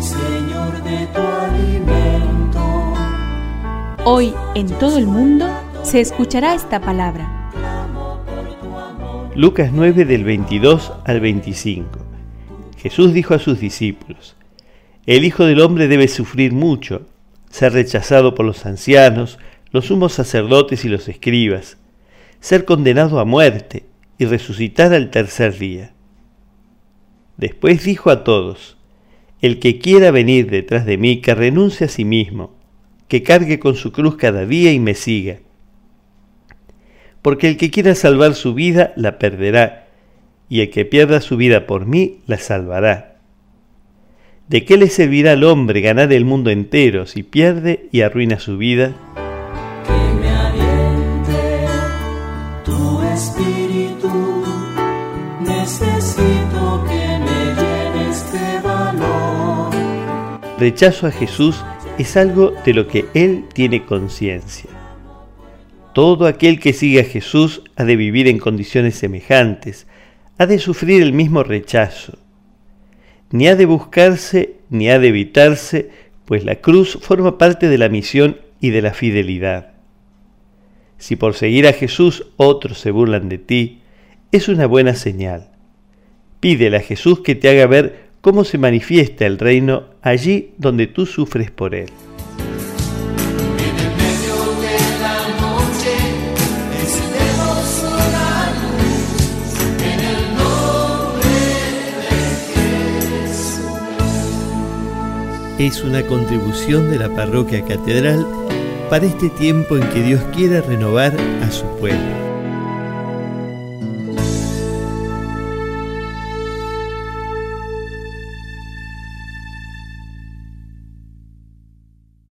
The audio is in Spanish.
Señor, de tu alimento. Hoy en todo el mundo se escuchará esta palabra. Lucas 9 del 22 al 25. Jesús dijo a sus discípulos, El Hijo del Hombre debe sufrir mucho, ser rechazado por los ancianos, los sumos sacerdotes y los escribas, ser condenado a muerte y resucitar al tercer día. Después dijo a todos, El que quiera venir detrás de mí, que renuncie a sí mismo, que cargue con su cruz cada día y me siga. Porque el que quiera salvar su vida, la perderá, y el que pierda su vida por mí, la salvará. ¿De qué le servirá al hombre ganar el mundo entero si pierde y arruina su vida? Que me aliente tu espíritu. Necesito Rechazo a Jesús es algo de lo que Él tiene conciencia. Todo aquel que sigue a Jesús ha de vivir en condiciones semejantes, ha de sufrir el mismo rechazo. Ni ha de buscarse ni ha de evitarse, pues la cruz forma parte de la misión y de la fidelidad. Si por seguir a Jesús otros se burlan de ti, es una buena señal. Pídele a Jesús que te haga ver cómo se manifiesta el reino allí donde tú sufres por él. Es una contribución de la parroquia catedral para este tiempo en que Dios quiere renovar a su pueblo.